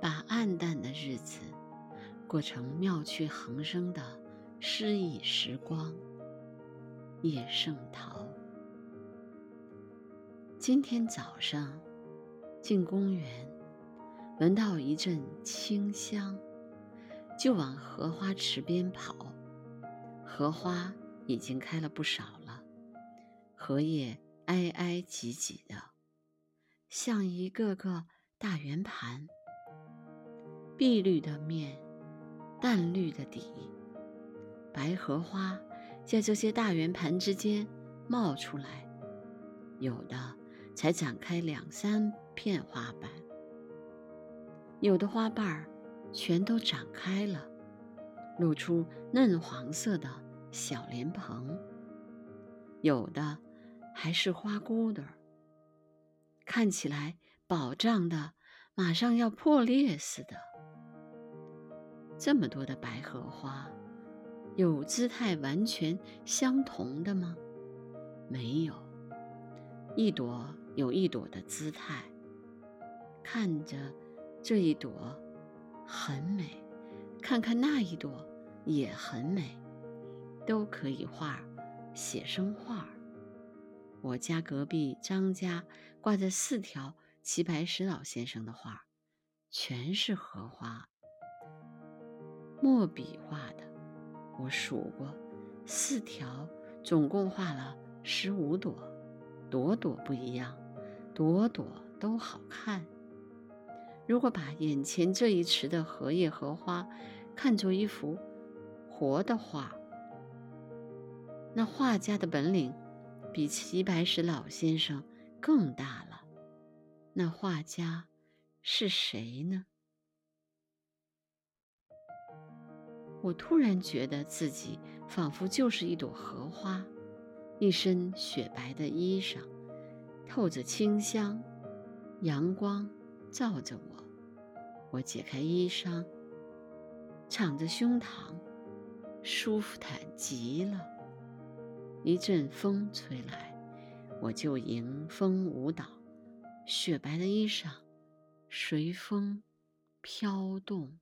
把暗淡的日子过成妙趣横生的诗意时光。叶圣陶。今天早上进公园，闻到一阵清香，就往荷花池边跑。荷花已经开了不少了，荷叶挨挨挤挤的，像一个个大圆盘。碧绿的面，淡绿的底，白荷花在这些大圆盘之间冒出来，有的才展开两三片花瓣，有的花瓣儿全都展开了，露出嫩黄色的小莲蓬，有的还是花骨朵儿，看起来饱胀的，马上要破裂似的。这么多的白荷花，有姿态完全相同的吗？没有，一朵有一朵的姿态。看着这一朵很美，看看那一朵也很美，都可以画写生画。我家隔壁张家挂着四条齐白石老先生的画，全是荷花。墨笔画的，我数过，四条，总共画了十五朵，朵朵不一样，朵朵都好看。如果把眼前这一池的荷叶荷花看作一幅活的画，那画家的本领比齐白石老先生更大了。那画家是谁呢？我突然觉得自己仿佛就是一朵荷花，一身雪白的衣裳，透着清香，阳光照着我。我解开衣裳，敞着胸膛，舒服坦极了。一阵风吹来，我就迎风舞蹈，雪白的衣裳随风飘动。